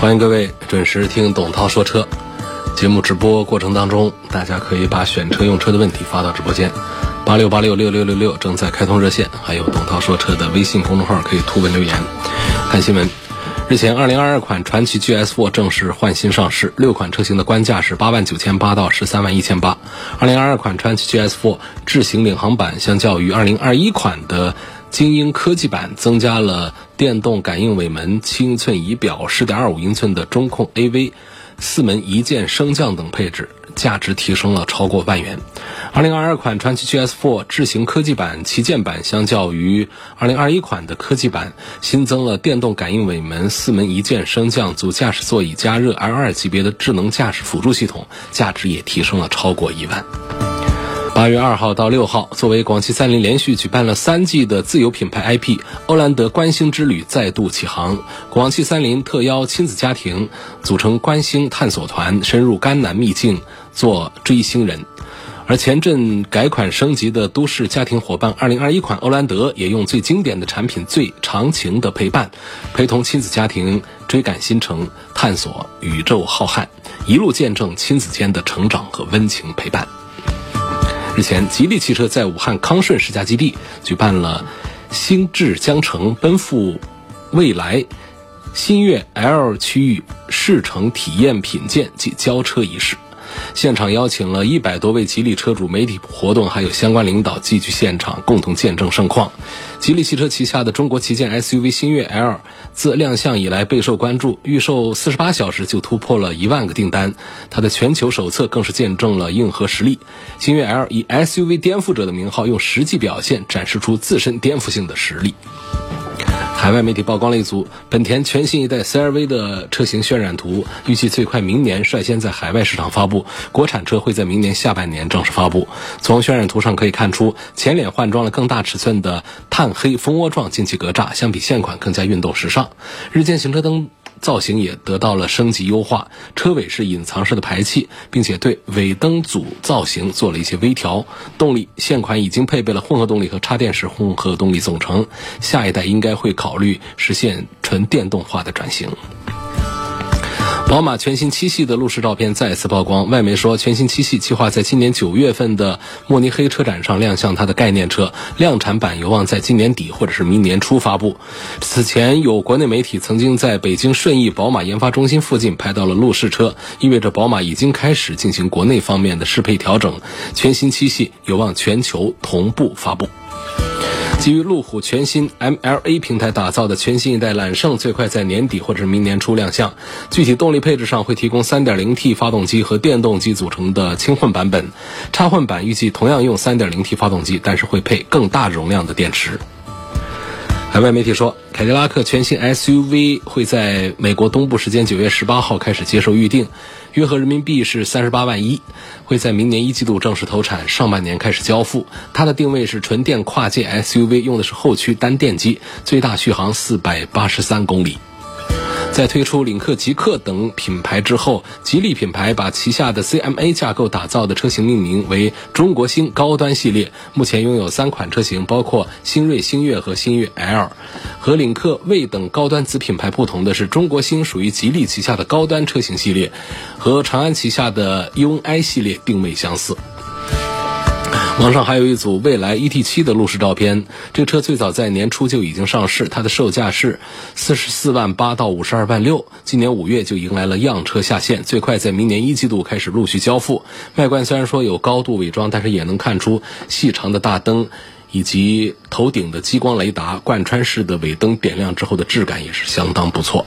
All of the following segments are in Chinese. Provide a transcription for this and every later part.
欢迎各位准时听董涛说车节目直播过程当中，大家可以把选车用车的问题发到直播间，八六八六六六六六正在开通热线，还有董涛说车的微信公众号可以图文留言。看新闻，日前，二零二二款传祺 GS4 正式换新上市，六款车型的官价是八万九千八到十三万一千八。二零二二款传祺 GS4 智行领航版相较于二零二一款的精英科技版增加了电动感应尾门、七英寸仪表、十点二五英寸的中控 AV、四门一键升降等配置，价值提升了超过万元。二零二二款传祺 GS4 智行科技版旗舰版相较于二零二一款的科技版，新增了电动感应尾门、四门一键升降、主驾驶座椅加热 L2 级别的智能驾驶辅助系统，价值也提升了超过一万。八月二号到六号，作为广汽三菱连续举办了三季的自有品牌 IP，欧蓝德观星之旅再度启航。广汽三菱特邀亲子家庭组成观星探索团，深入甘南秘境做追星人。而前阵改款升级的都市家庭伙伴2021款欧蓝德，也用最经典的产品、最长情的陪伴，陪同亲子家庭追赶新城，探索宇宙浩瀚，一路见证亲子间的成长和温情陪伴。日前，吉利汽车在武汉康顺试驾基地举办了“星至江城，奔赴未来”新月 L 区域试乘体验品鉴及交车仪式。现场邀请了一百多位吉利车主、媒体活动，还有相关领导聚集现场，共同见证盛况。吉利汽车旗下的中国旗舰 SUV 星越 L 自亮相以来备受关注，预售四十八小时就突破了一万个订单。它的全球首测更是见证了硬核实力。星越 L 以 SUV 颠覆者的名号，用实际表现展示出自身颠覆性的实力。海外媒体曝光了一组本田全新一代 CR-V 的车型渲染图，预计最快明年率先在海外市场发布，国产车会在明年下半年正式发布。从渲染图上可以看出，前脸换装了更大尺寸的碳黑蜂窝状进气格栅，相比现款更加运动时尚。日间行车灯。造型也得到了升级优化，车尾是隐藏式的排气，并且对尾灯组造型做了一些微调。动力现款已经配备了混合动力和插电式混合动力总成，下一代应该会考虑实现纯电动化的转型。宝马全新七系的路试照片再次曝光，外媒说全新七系计划在今年九月份的慕尼黑车展上亮相它的概念车，量产版有望在今年底或者是明年初发布。此前有国内媒体曾经在北京顺义宝马研发中心附近拍到了路试车，意味着宝马已经开始进行国内方面的适配调整，全新七系有望全球同步发布。基于路虎全新 MLA 平台打造的全新一代揽胜，最快在年底或者是明年初亮相。具体动力配置上会提供 3.0T 发动机和电动机组成的轻混版本，插混版预计同样用 3.0T 发动机，但是会配更大容量的电池。海外媒体说，凯迪拉克全新 SUV 会在美国东部时间九月十八号开始接受预定，约合人民币是三十八万一，会在明年一季度正式投产，上半年开始交付。它的定位是纯电跨界 SUV，用的是后驱单电机，最大续航四百八十三公里。在推出领克、极客等品牌之后，吉利品牌把旗下的 CMA 架构打造的车型命名为“中国星高端系列”。目前拥有三款车型，包括星瑞、星越和星越 L。和领克、魏等高端子品牌不同的是，中国星属于吉利旗下的高端车型系列，和长安旗下的 UNI 系列定位相似。网上还有一组蔚来 ET7 的路试照片，这个车最早在年初就已经上市，它的售价是四十四万八到五十二万六，今年五月就迎来了样车下线，最快在明年一季度开始陆续交付。外观虽然说有高度伪装，但是也能看出细长的大灯以及头顶的激光雷达，贯穿式的尾灯点亮之后的质感也是相当不错。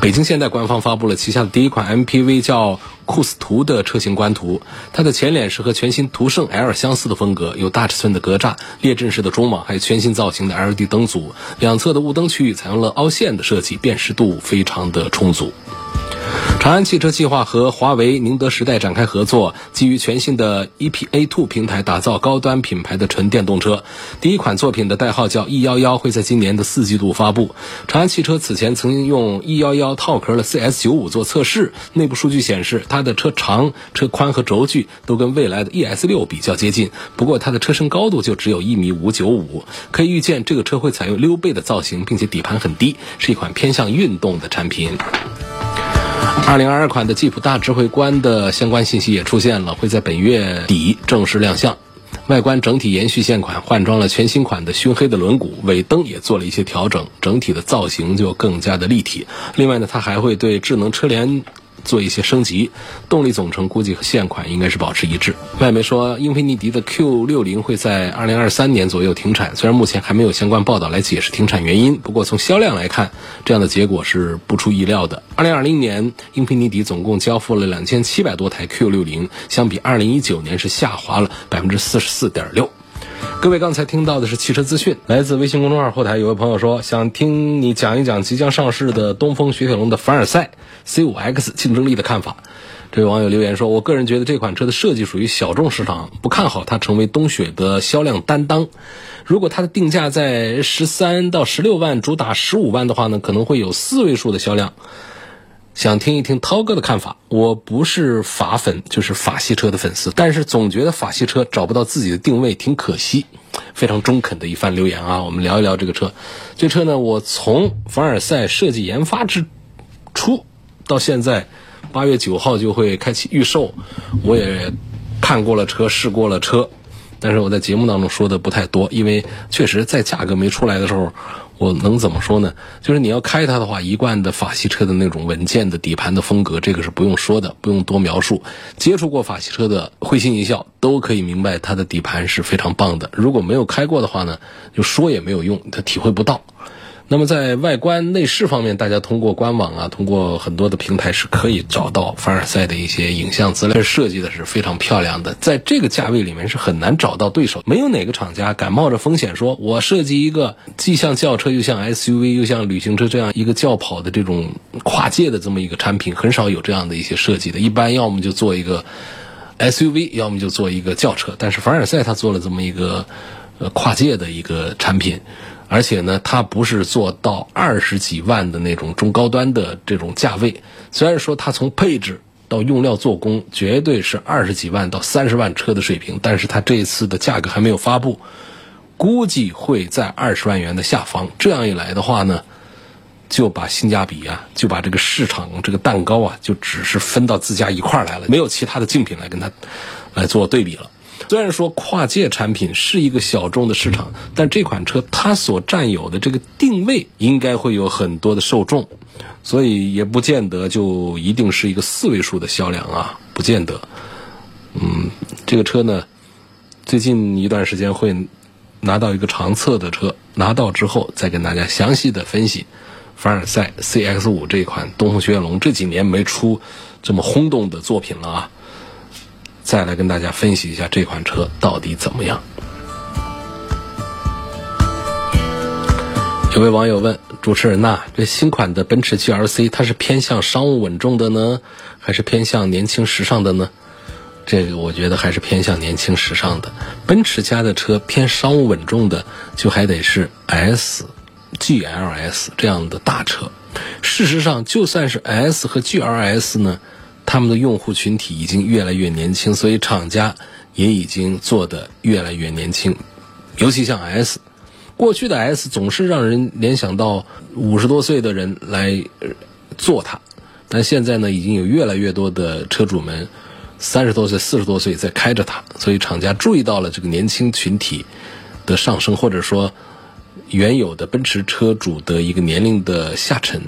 北京现代官方发布了旗下的第一款 MPV，叫酷斯图的车型官图。它的前脸是和全新途胜 L 相似的风格，有大尺寸的格栅、列阵式的中网，还有全新造型的 LED 灯组。两侧的雾灯区域采用了凹陷的设计，辨识度非常的充足。长安汽车计划和华为、宁德时代展开合作，基于全新的 EPA Two 平台打造高端品牌的纯电动车。第一款作品的代号叫 E 幺幺，会在今年的四季度发布。长安汽车此前曾经用 E 幺幺套壳的 CS 九五做测试，内部数据显示，它的车长、车宽和轴距都跟未来的 ES 六比较接近。不过它的车身高度就只有一米五九五，可以预见这个车会采用溜背的造型，并且底盘很低，是一款偏向运动的产品。二零二二款的吉普大智慧观的相关信息也出现了，会在本月底正式亮相。外观整体延续现款，换装了全新款的熏黑的轮毂，尾灯也做了一些调整，整体的造型就更加的立体。另外呢，它还会对智能车联。做一些升级，动力总成估计和现款应该是保持一致。外媒说，英菲尼迪的 Q 六零会在二零二三年左右停产，虽然目前还没有相关报道来解释停产原因，不过从销量来看，这样的结果是不出意料的。二零二零年，英菲尼迪总共交付了两千七百多台 Q 六零，相比二零一九年是下滑了百分之四十四点六。各位刚才听到的是汽车资讯，来自微信公众号后台有位朋友说，想听你讲一讲即将上市的东风雪铁龙的凡尔赛 C5X 竞争力的看法。这位网友留言说，我个人觉得这款车的设计属于小众市场，不看好它成为冬雪的销量担当。如果它的定价在十三到十六万，主打十五万的话呢，可能会有四位数的销量。想听一听涛哥的看法。我不是法粉，就是法系车的粉丝，但是总觉得法系车找不到自己的定位，挺可惜。非常中肯的一番留言啊！我们聊一聊这个车。这车呢，我从凡尔赛设计研发之初到现在，八月九号就会开启预售。我也看过了车，试过了车，但是我在节目当中说的不太多，因为确实在价格没出来的时候。我能怎么说呢？就是你要开它的话，一贯的法系车的那种稳健的底盘的风格，这个是不用说的，不用多描述。接触过法系车的会心一笑，都可以明白它的底盘是非常棒的。如果没有开过的话呢，就说也没有用，他体会不到。那么在外观内饰方面，大家通过官网啊，通过很多的平台是可以找到凡尔赛的一些影像资料，设计的是非常漂亮的。在这个价位里面是很难找到对手，没有哪个厂家敢冒着风险说，我设计一个既像轿车又像 SUV 又像旅行车这样一个轿跑的这种跨界的这么一个产品，很少有这样的一些设计的。一般要么就做一个 SUV，要么就做一个轿车。但是凡尔赛它做了这么一个呃跨界的一个产品。而且呢，它不是做到二十几万的那种中高端的这种价位。虽然说它从配置到用料做工绝对是二十几万到三十万车的水平，但是它这一次的价格还没有发布，估计会在二十万元的下方。这样一来的话呢，就把性价比啊，就把这个市场这个蛋糕啊，就只是分到自家一块来了，没有其他的竞品来跟它来做对比了。虽然说跨界产品是一个小众的市场，但这款车它所占有的这个定位应该会有很多的受众，所以也不见得就一定是一个四位数的销量啊，不见得。嗯，这个车呢，最近一段时间会拿到一个长测的车，拿到之后再跟大家详细的分析凡尔赛 CX 五这款东风雪铁龙这几年没出这么轰动的作品了啊。再来跟大家分析一下这款车到底怎么样。有位网友问主持人呐，这新款的奔驰 GLC 它是偏向商务稳重的呢，还是偏向年轻时尚的呢？这个我觉得还是偏向年轻时尚的。奔驰家的车偏商务稳重的，就还得是 S、GLS 这样的大车。事实上，就算是 S 和 GLS 呢。他们的用户群体已经越来越年轻，所以厂家也已经做的越来越年轻。尤其像 S，过去的 S 总是让人联想到五十多岁的人来做它，但现在呢，已经有越来越多的车主们三十多岁、四十多岁在开着它，所以厂家注意到了这个年轻群体的上升，或者说原有的奔驰车主的一个年龄的下沉。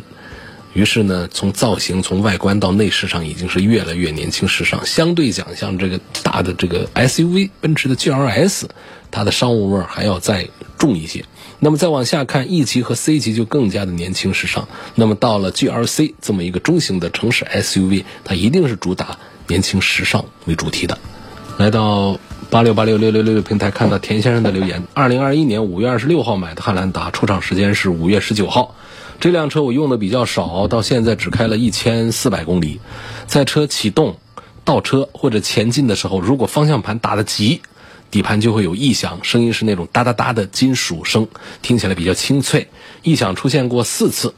于是呢，从造型、从外观到内饰上，已经是越来越年轻时尚。相对讲，像这个大的这个 SUV，奔驰的 GLS，它的商务味儿还要再重一些。那么再往下看，E 级和 C 级就更加的年轻时尚。那么到了 GLC 这么一个中型的城市 SUV，它一定是主打年轻时尚为主题的。来到八六八六六六六六平台，看到田先生的留言：二零二一年五月二十六号买的汉兰达，出厂时间是五月十九号。这辆车我用的比较少，到现在只开了一千四百公里，在车启动、倒车或者前进的时候，如果方向盘打得急，底盘就会有异响，声音是那种哒哒哒的金属声，听起来比较清脆。异响出现过四次，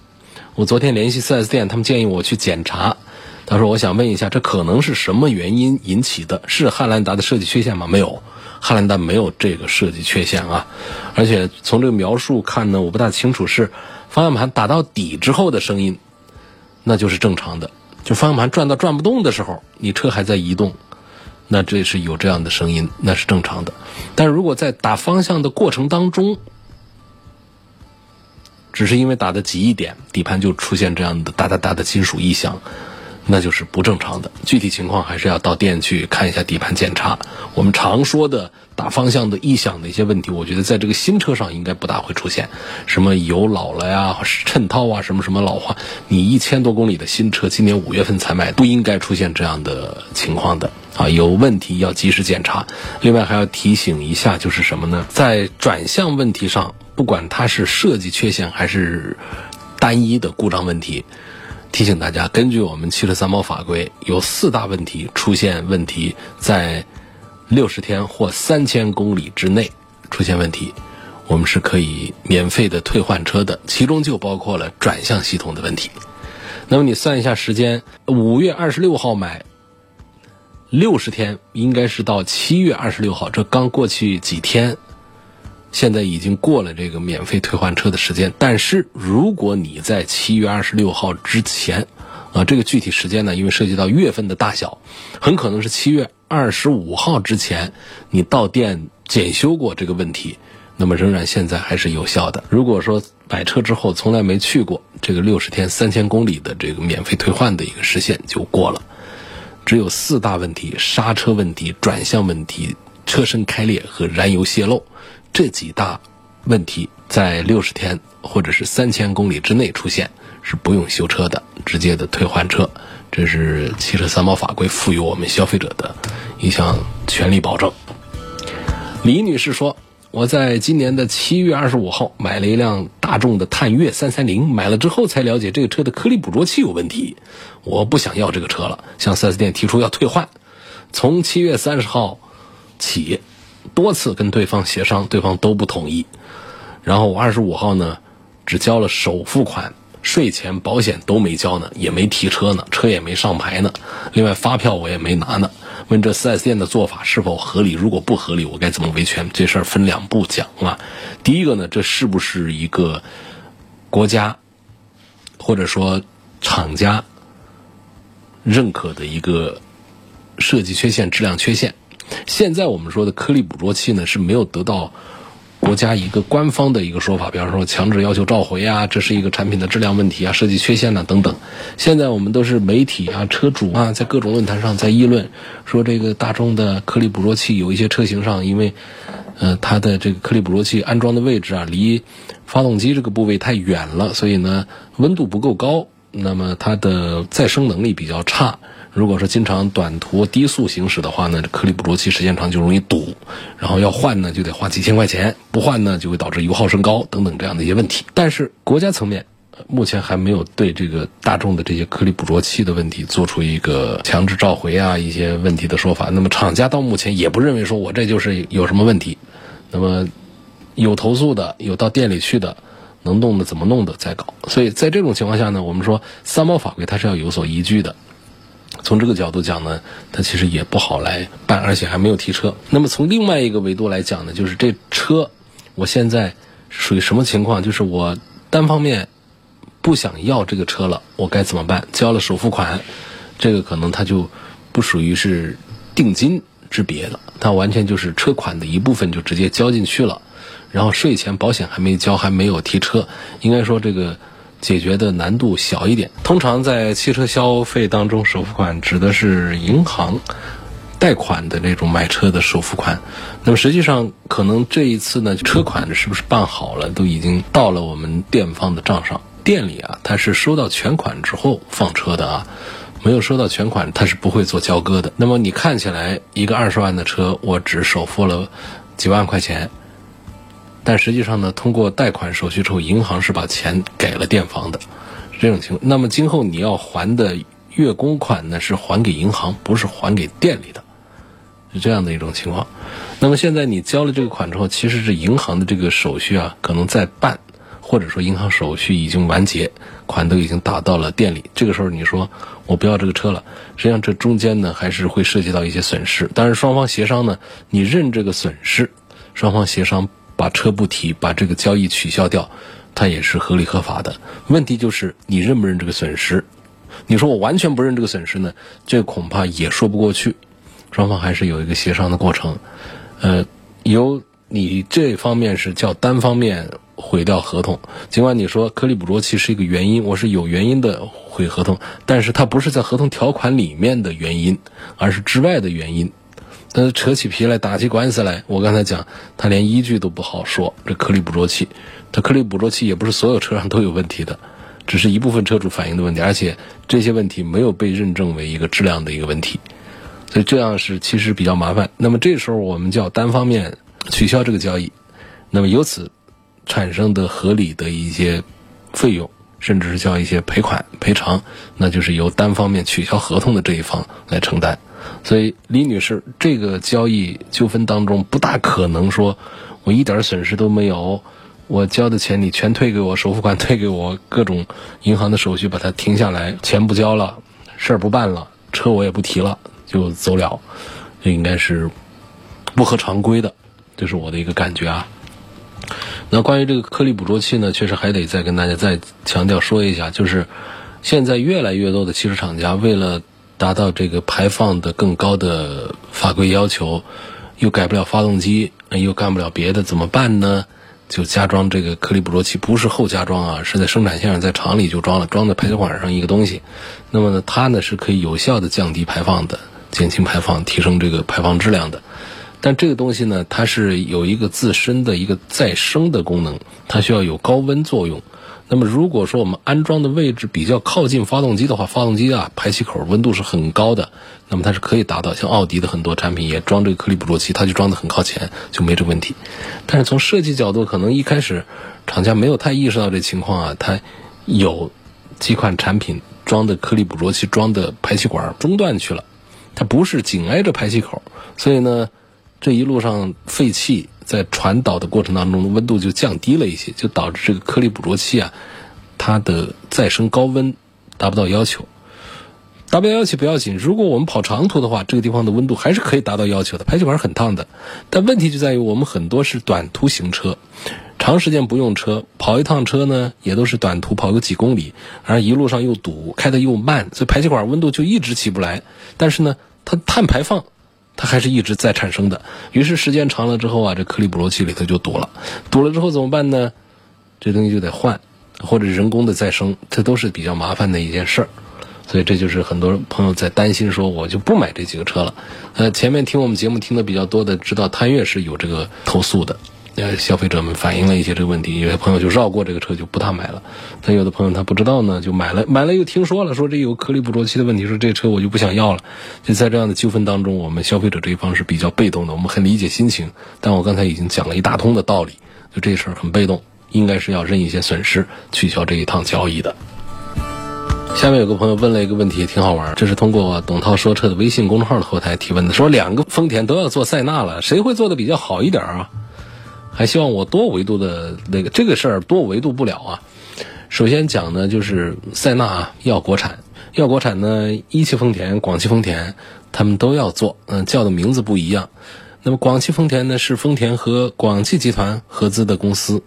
我昨天联系 4S 店，他们建议我去检查。他说：“我想问一下，这可能是什么原因引起的？是汉兰达的设计缺陷吗？没有，汉兰达没有这个设计缺陷啊。而且从这个描述看呢，我不大清楚是方向盘打到底之后的声音，那就是正常的。就方向盘转到转不动的时候，你车还在移动。”那这是有这样的声音，那是正常的。但如果在打方向的过程当中，只是因为打的急一点，底盘就出现这样的哒哒哒的金属异响。那就是不正常的，具体情况还是要到店去看一下底盘检查。我们常说的打方向的异响的一些问题，我觉得在这个新车上应该不大会出现。什么油老了呀、衬套啊，什么什么老化，你一千多公里的新车，今年五月份才买，不应该出现这样的情况的啊！有问题要及时检查。另外还要提醒一下，就是什么呢？在转向问题上，不管它是设计缺陷还是单一的故障问题。提醒大家，根据我们汽车三包法规，有四大问题出现问题，在六十天或三千公里之内出现问题，我们是可以免费的退换车的。其中就包括了转向系统的问题。那么你算一下时间，五月二十六号买，六十天应该是到七月二十六号，这刚过去几天。现在已经过了这个免费退换车的时间，但是如果你在七月二十六号之前，啊，这个具体时间呢，因为涉及到月份的大小，很可能是七月二十五号之前，你到店检修过这个问题，那么仍然现在还是有效的。如果说买车之后从来没去过，这个六十天三千公里的这个免费退换的一个时限就过了。只有四大问题：刹车问题、转向问题、车身开裂和燃油泄漏。这几大问题在六十天或者是三千公里之内出现，是不用修车的，直接的退换车。这是汽车三包法规赋予我们消费者的一项权利保证。李女士说：“我在今年的七月二十五号买了一辆大众的探岳三三零，买了之后才了解这个车的颗粒捕捉器有问题，我不想要这个车了，向四 S 店提出要退换。从七月三十号起。”多次跟对方协商，对方都不同意。然后我二十五号呢，只交了首付款，税前保险都没交呢，也没提车呢，车也没上牌呢。另外发票我也没拿呢。问这四 S 店的做法是否合理？如果不合理，我该怎么维权？这事儿分两步讲啊。第一个呢，这是不是一个国家或者说厂家认可的一个设计缺陷、质量缺陷？现在我们说的颗粒捕捉器呢，是没有得到国家一个官方的一个说法，比方说强制要求召回啊，这是一个产品的质量问题啊，设计缺陷呐等等。现在我们都是媒体啊、车主啊，在各种论坛上在议论，说这个大众的颗粒捕捉器有一些车型上，因为呃它的这个颗粒捕捉器安装的位置啊，离发动机这个部位太远了，所以呢温度不够高，那么它的再生能力比较差。如果说经常短途低速行驶的话呢，这颗粒捕捉器时间长就容易堵，然后要换呢就得花几千块钱，不换呢就会导致油耗升高等等这样的一些问题。但是国家层面目前还没有对这个大众的这些颗粒捕捉器的问题做出一个强制召回啊一些问题的说法。那么厂家到目前也不认为说我这就是有什么问题。那么有投诉的，有到店里去的，能弄的怎么弄的再搞。所以在这种情况下呢，我们说三包法规它是要有所依据的。从这个角度讲呢，它其实也不好来办，而且还没有提车。那么从另外一个维度来讲呢，就是这车，我现在属于什么情况？就是我单方面不想要这个车了，我该怎么办？交了首付款，这个可能它就不属于是定金之别了，它完全就是车款的一部分就直接交进去了，然后税前保险还没交，还没有提车，应该说这个。解决的难度小一点。通常在汽车消费当中，首付款指的是银行贷款的那种买车的首付款。那么实际上，可能这一次呢，车款是不是办好了，都已经到了我们店方的账上。店里啊，他是收到全款之后放车的啊，没有收到全款，他是不会做交割的。那么你看起来一个二十万的车，我只首付了几万块钱。但实际上呢，通过贷款手续之后，银行是把钱给了店方的，这种情况。那么今后你要还的月供款呢，是还给银行，不是还给店里的，是这样的一种情况。那么现在你交了这个款之后，其实是银行的这个手续啊，可能在办。或者说银行手续已经完结，款都已经打到了店里，这个时候你说我不要这个车了，实际上这中间呢还是会涉及到一些损失。但是双方协商呢，你认这个损失，双方协商把车不提，把这个交易取消掉，它也是合理合法的。问题就是你认不认这个损失？你说我完全不认这个损失呢，这恐怕也说不过去。双方还是有一个协商的过程，呃，由你这方面是叫单方面。毁掉合同，尽管你说颗粒捕捉器是一个原因，我是有原因的毁合同，但是它不是在合同条款里面的原因，而是之外的原因。但是扯起皮来打起官司来，我刚才讲，他连依据都不好说。这颗粒捕捉器，它颗粒捕捉器也不是所有车上都有问题的，只是一部分车主反映的问题，而且这些问题没有被认证为一个质量的一个问题，所以这样是其实比较麻烦。那么这时候我们就要单方面取消这个交易，那么由此。产生的合理的一些费用，甚至是叫一些赔款赔偿，那就是由单方面取消合同的这一方来承担。所以，李女士，这个交易纠纷当中不大可能说，我一点损失都没有，我交的钱你全退给我，首付款退给我，各种银行的手续把它停下来，钱不交了，事儿不办了，车我也不提了，就走了，这应该是不合常规的，这是我的一个感觉啊。那关于这个颗粒捕捉器呢，确实还得再跟大家再强调说一下，就是现在越来越多的汽车厂家为了达到这个排放的更高的法规要求，又改不了发动机，又干不了别的，怎么办呢？就加装这个颗粒捕捉器，不是后加装啊，是在生产线上在厂里就装了，装在排气管上一个东西。那么呢，它呢是可以有效的降低排放的，减轻排放，提升这个排放质量的。但这个东西呢，它是有一个自身的一个再生的功能，它需要有高温作用。那么如果说我们安装的位置比较靠近发动机的话，发动机啊排气口温度是很高的，那么它是可以达到。像奥迪的很多产品也装这个颗粒捕捉器，它就装的很靠前，就没这问题。但是从设计角度，可能一开始厂家没有太意识到这情况啊，它有几款产品装的颗粒捕捉器装的排气管中断去了，它不是紧挨着排气口，所以呢。这一路上废气在传导的过程当中，温度就降低了一些，就导致这个颗粒捕捉器啊，它的再生高温达不到要求。达不到要求不要紧，如果我们跑长途的话，这个地方的温度还是可以达到要求的，排气管很烫的。但问题就在于我们很多是短途行车，长时间不用车，跑一趟车呢也都是短途跑个几公里，而一路上又堵，开的又慢，所以排气管温度就一直起不来。但是呢，它碳排放。它还是一直在产生的，于是时间长了之后啊，这颗粒捕捉器里头就堵了，堵了之后怎么办呢？这东西就得换，或者人工的再生，这都是比较麻烦的一件事儿。所以这就是很多朋友在担心说，我就不买这几个车了。呃，前面听我们节目听的比较多的，知道探岳是有这个投诉的。呃，消费者们反映了一些这个问题，有些朋友就绕过这个车就不大买了。但有的朋友他不知道呢，就买了，买了又听说了，说这有颗粒捕捉器的问题，说这车我就不想要了。就在这样的纠纷当中，我们消费者这一方是比较被动的，我们很理解心情。但我刚才已经讲了一大通的道理，就这事儿很被动，应该是要认一些损失，取消这一趟交易的。下面有个朋友问了一个问题，挺好玩，这是通过董涛说车的微信公众号的后台提问的，说两个丰田都要做塞纳了，谁会做的比较好一点啊？还希望我多维度的那个这个事儿多维度不了啊。首先讲呢，就是塞纳啊要国产，要国产呢，一汽丰田、广汽丰田他们都要做，嗯，叫的名字不一样。那么广汽丰田呢是丰田和广汽集团合资的公司，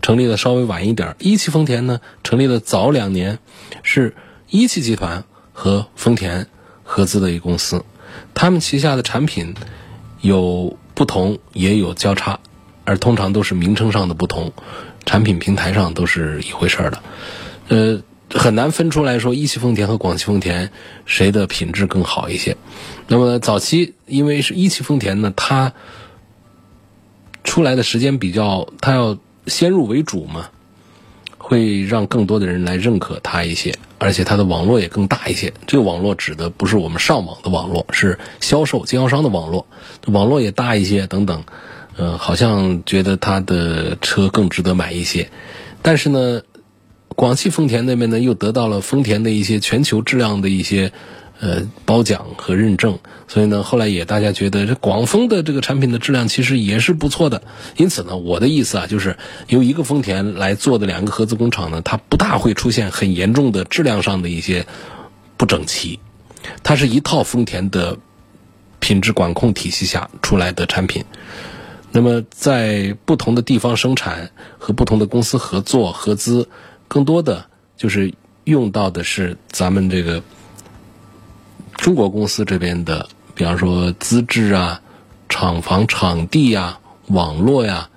成立的稍微晚一点。一汽丰田呢成立的早两年，是一汽集团和丰田合资的一个公司，他们旗下的产品有不同，也有交叉。而通常都是名称上的不同，产品平台上都是一回事儿的，呃，很难分出来说一汽丰田和广汽丰田谁的品质更好一些。那么早期因为是一汽丰田呢，它出来的时间比较，它要先入为主嘛，会让更多的人来认可它一些，而且它的网络也更大一些。这个网络指的不是我们上网的网络，是销售经销商的网络，网络也大一些等等。呃，好像觉得它的车更值得买一些。但是呢，广汽丰田那边呢又得到了丰田的一些全球质量的一些呃褒奖和认证，所以呢，后来也大家觉得这广丰的这个产品的质量其实也是不错的。因此呢，我的意思啊，就是由一个丰田来做的两个合资工厂呢，它不大会出现很严重的质量上的一些不整齐，它是一套丰田的品质管控体系下出来的产品。那么，在不同的地方生产和不同的公司合作合资，更多的就是用到的是咱们这个中国公司这边的，比方说资质啊、厂房场地呀、网络呀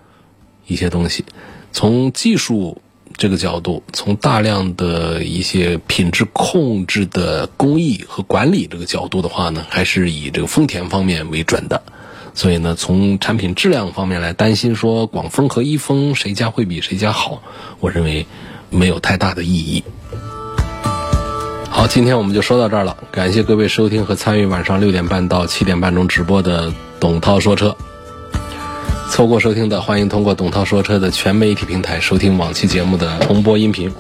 一些东西。从技术这个角度，从大量的一些品质控制的工艺和管理这个角度的话呢，还是以这个丰田方面为准的。所以呢，从产品质量方面来担心说广丰和一丰谁家会比谁家好，我认为没有太大的意义。好，今天我们就说到这儿了，感谢各位收听和参与晚上六点半到七点半钟直播的董涛说车。错过收听的，欢迎通过董涛说车的全媒体平台收听往期节目的重播音频。